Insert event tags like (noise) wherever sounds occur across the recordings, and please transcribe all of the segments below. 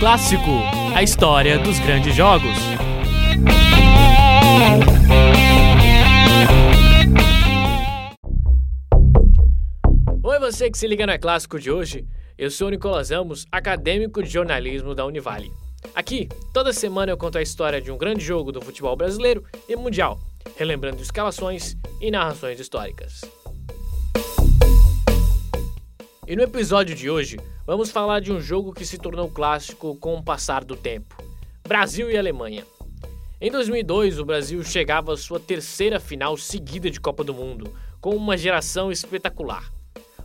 Clássico, a história dos grandes jogos. Oi, você que se liga no É Clássico de hoje. Eu sou o Nicolas Amos, acadêmico de jornalismo da Univale. Aqui, toda semana eu conto a história de um grande jogo do futebol brasileiro e mundial, relembrando escalações e narrações históricas. E no episódio de hoje, vamos falar de um jogo que se tornou clássico com o passar do tempo: Brasil e Alemanha. Em 2002, o Brasil chegava à sua terceira final seguida de Copa do Mundo, com uma geração espetacular.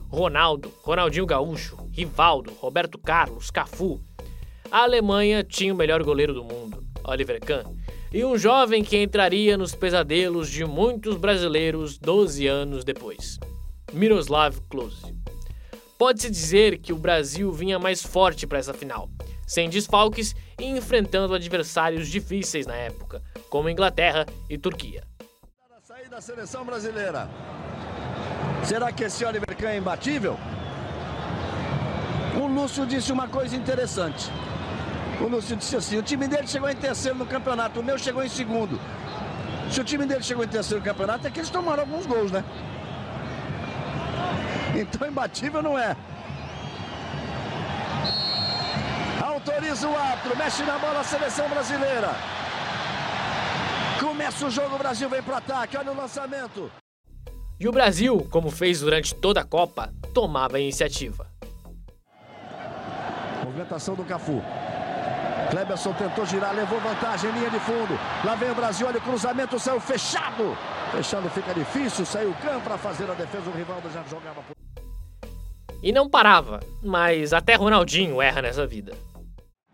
Ronaldo, Ronaldinho Gaúcho, Rivaldo, Roberto Carlos, Cafu. A Alemanha tinha o melhor goleiro do mundo, Oliver Kahn, e um jovem que entraria nos pesadelos de muitos brasileiros 12 anos depois, Miroslav Klose. Pode-se dizer que o Brasil vinha mais forte para essa final, sem desfalques e enfrentando adversários difíceis na época, como Inglaterra e Turquia. Sair da seleção brasileira. Será que esse Oliver Kahn é imbatível? O Lúcio disse uma coisa interessante. O Lúcio disse assim: o time dele chegou em terceiro no campeonato, o meu chegou em segundo. Se o time dele chegou em terceiro no campeonato, é que eles tomaram alguns gols, né? (laughs) Então imbatível não é. Autoriza o árbitro, mexe na bola a seleção brasileira. Começa o jogo, o Brasil vem para ataque, olha o lançamento. E o Brasil, como fez durante toda a Copa, tomava a iniciativa. Movimentação do Cafu. Kleberson tentou girar, levou vantagem, linha de fundo. Lá vem o Brasil, olha o cruzamento, saiu fechado. Fechado fica difícil, saiu o Cam para fazer a defesa, o Rivaldo já jogava por... E não parava, mas até Ronaldinho erra nessa vida.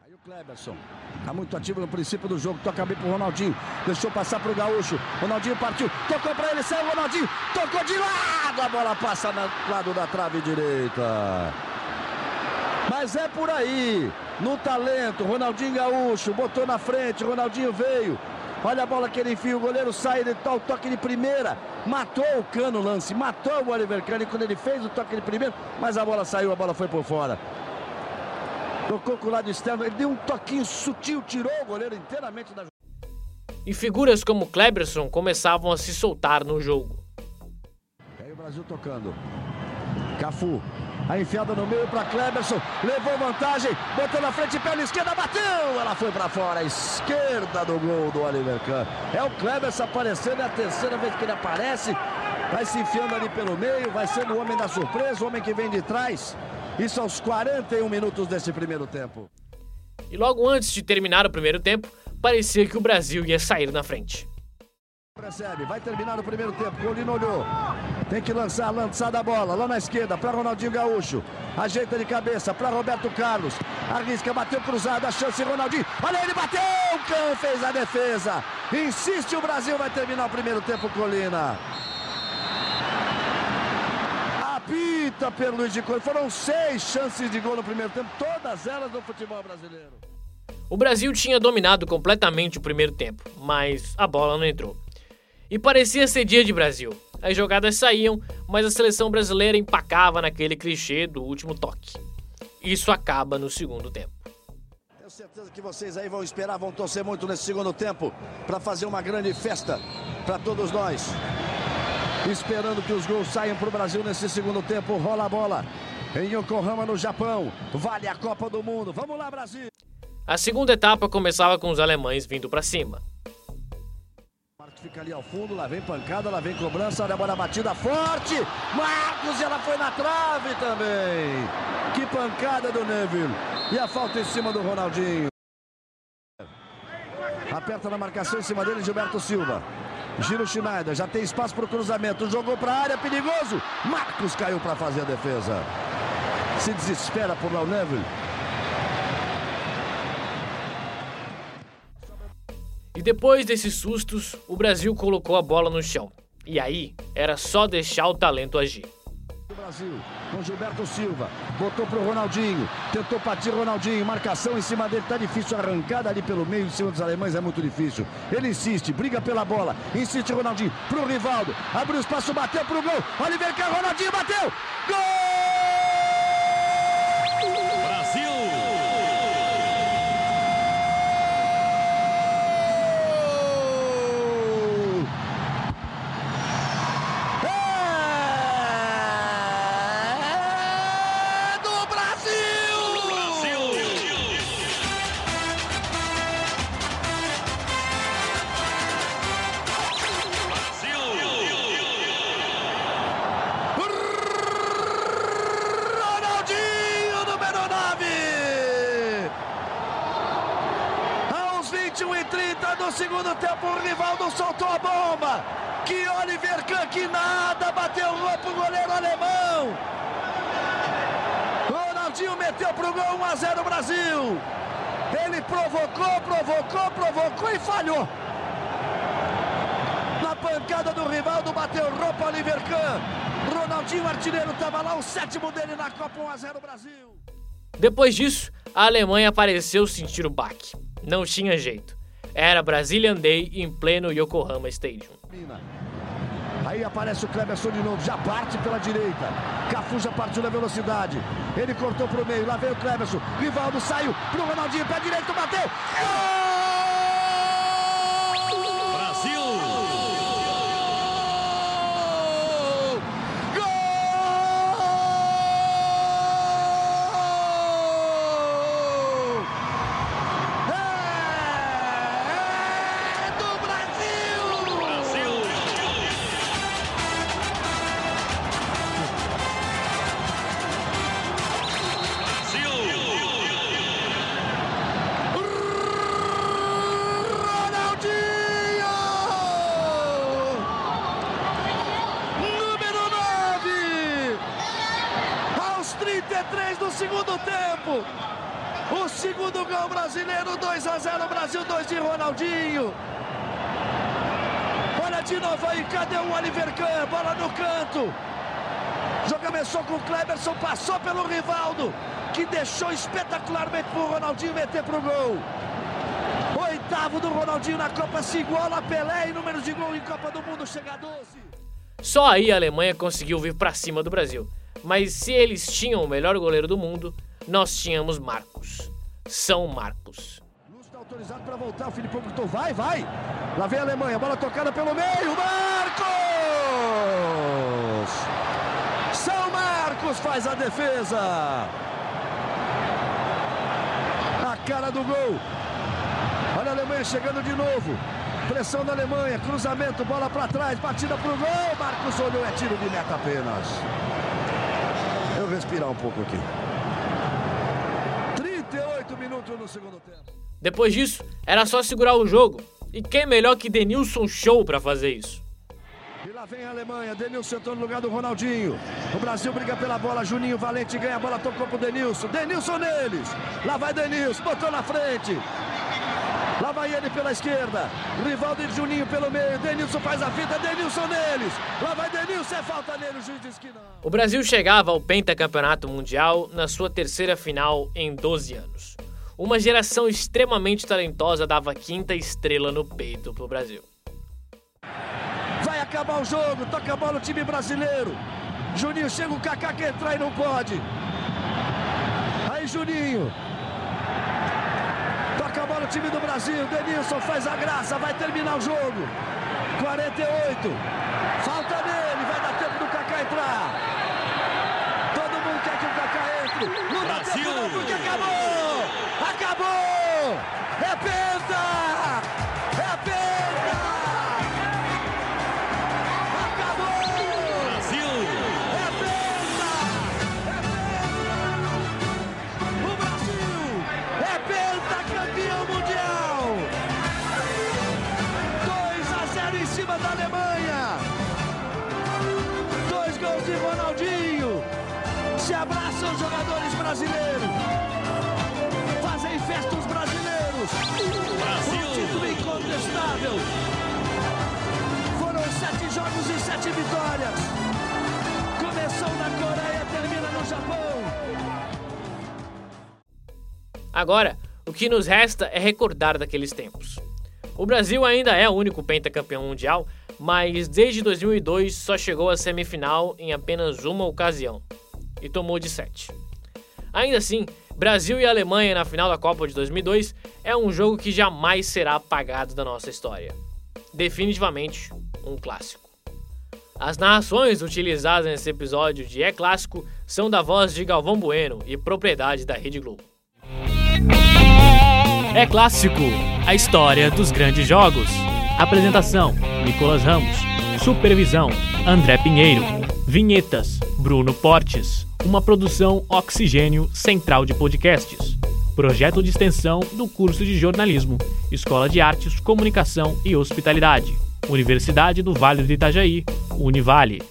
Aí o Kleberson, tá muito ativo no princípio do jogo, toca bem pro Ronaldinho, deixou passar pro Gaúcho. Ronaldinho partiu, tocou para ele, saiu o Ronaldinho, tocou de lado, a bola passa no lado da trave direita. Mas é por aí, no talento, Ronaldinho Gaúcho, botou na frente, Ronaldinho veio. Olha a bola que ele enfia, o goleiro sai, ele dá o toque de primeira, matou o cano lance, matou o Oliver Kahn quando ele fez o toque de primeira, mas a bola saiu, a bola foi por fora. Tocou com o lado externo, ele deu um toquinho sutil, tirou o goleiro inteiramente da E figuras como Kleberson começavam a se soltar no jogo. Aí o Brasil tocando. Cafu. A enfiada no meio para Kleberson. Levou vantagem. Botou na frente, perna esquerda, bateu. Ela foi para fora. Esquerda do gol do Oliver Kahn. É o Kleberson aparecendo. É a terceira vez que ele aparece. Vai se enfiando ali pelo meio. Vai sendo o homem da surpresa. O homem que vem de trás. Isso aos 41 minutos desse primeiro tempo. E logo antes de terminar o primeiro tempo, parecia que o Brasil ia sair na frente. Recebe, vai terminar o primeiro tempo. Colino olhou. Tem que lançar, lançar da bola lá na esquerda para Ronaldinho Gaúcho. Ajeita de cabeça para Roberto Carlos. Arrisca, bateu cruzado, a chance Ronaldinho. Olha ele, bateu! O Cão fez a defesa. Insiste o Brasil, vai terminar o primeiro tempo, Colina. Apita pelo Luiz de Cor. Foram seis chances de gol no primeiro tempo, todas elas no futebol brasileiro. O Brasil tinha dominado completamente o primeiro tempo, mas a bola não entrou. E parecia ser dia de Brasil. As jogadas saíam, mas a seleção brasileira empacava naquele clichê do último toque. Isso acaba no segundo tempo. Tenho certeza que vocês aí vão esperar, vão torcer muito nesse segundo tempo para fazer uma grande festa para todos nós. Esperando que os gols saiam para o Brasil nesse segundo tempo. Rola a bola em Yokohama, no Japão. Vale a Copa do Mundo. Vamos lá, Brasil! A segunda etapa começava com os alemães vindo para cima. Fica ali ao fundo, lá vem pancada, lá vem cobrança, olha a bola batida forte. Marcos, e ela foi na trave também. Que pancada do Neville. E a falta em cima do Ronaldinho. Aperta na marcação em cima dele, Gilberto Silva. Giro Schneider, já tem espaço para o cruzamento. Jogou para a área, perigoso. Marcos caiu para fazer a defesa. Se desespera por lá o Neville. E depois desses sustos, o Brasil colocou a bola no chão. E aí, era só deixar o talento agir. Brasil, com Gilberto Silva, botou pro Ronaldinho, tentou partir Ronaldinho, marcação em cima dele, tá difícil, arrancada ali pelo meio, em cima dos alemães é muito difícil. Ele insiste, briga pela bola, insiste Ronaldinho, pro Rivaldo, abriu espaço, bateu pro gol, Oliver Ronaldinho bateu, gol! Do segundo tempo, o Rivaldo soltou a bomba. Que Oliver Kahn, que nada, bateu o goleiro alemão. Ronaldinho meteu pro gol 1 a 0 Brasil. Ele provocou, provocou, provocou e falhou. Na pancada do Rivaldo, bateu roupa Oliver Kahn. Ronaldinho, artilheiro, estava lá, o sétimo dele na Copa 1 a 0 Brasil. Depois disso, a Alemanha pareceu sentir o baque. Não tinha jeito. Era Brazilian Day em pleno Yokohama Stadium. Aí aparece o Cleberson de novo, já parte pela direita. Cafu já partiu na velocidade. Ele cortou pro meio, lá vem o Cleberson. Rivaldo saiu pro Ronaldinho, pé direito, bateu. Gol! O segundo gol brasileiro, 2 a 0 Brasil, 2 de Ronaldinho. Olha de novo aí, cadê o Oliver Kahn? Bola no canto. Jogo começou com o Kleberson, passou pelo Rivaldo, que deixou espetacularmente pro Ronaldinho meter pro gol. Oitavo do Ronaldinho na Copa, se iguala Pelé em número de gol em Copa do Mundo, chega a 12. Só aí a Alemanha conseguiu vir para cima do Brasil. Mas se eles tinham o melhor goleiro do mundo, nós tínhamos Marcos. São Marcos. Lúcio está autorizado para voltar. O Filipão gritou: vai, vai. Lá vem a Alemanha. Bola tocada pelo meio. Marcos! São Marcos faz a defesa. A cara do gol. Olha a Alemanha chegando de novo. Pressão da Alemanha, cruzamento, bola para trás, batida pro gol. Marcos olhou, é tiro de meta apenas respirar um pouco aqui. Depois disso, era só segurar o jogo. E quem melhor que Denilson Show para fazer isso? E lá vem a Alemanha, Denilson entrou no lugar do Ronaldinho. O Brasil briga pela bola, Juninho Valente ganha a bola, tocou pro Denilson. Denilson neles. Lá vai Denilson, botou na frente. Lá vai ele pela esquerda. Rivaldo e Juninho pelo meio. Denilson faz a fita. Denilson neles. Lá vai Denilson. É falta nele. O juiz diz que não. O Brasil chegava ao pentacampeonato mundial na sua terceira final em 12 anos. Uma geração extremamente talentosa dava quinta estrela no peito pro Brasil. Vai acabar o jogo. Toca a bola o time brasileiro. Juninho chega o Kaká que entrar e não pode. Aí Juninho bola o time do Brasil. Denilson faz a graça, vai terminar o jogo. 48. Falta nele, vai dar tempo do Kaká entrar. Todo mundo quer que o Kaká entre. Não Brasil. tempo não, porque acabou! Abraçam os jogadores brasileiros. Fazem festa os brasileiros. Brasil. Um título incontestável. Foram sete jogos e sete vitórias. Começou na Coreia, termina no Japão. Agora, o que nos resta é recordar daqueles tempos. O Brasil ainda é o único pentacampeão mundial, mas desde 2002 só chegou à semifinal em apenas uma ocasião e tomou de 7. Ainda assim, Brasil e Alemanha na final da Copa de 2002 é um jogo que jamais será apagado da nossa história. Definitivamente um clássico. As narrações utilizadas nesse episódio de É Clássico são da voz de Galvão Bueno e propriedade da Rede Globo. É Clássico, a história dos grandes jogos. Apresentação: Nicolas Ramos. Supervisão: André Pinheiro. Vinhetas: Bruno Portes uma produção Oxigênio Central de Podcasts. projeto de extensão do curso de jornalismo, Escola de Artes, Comunicação e Hospitalidade, Universidade do Vale do Itajaí, Univale.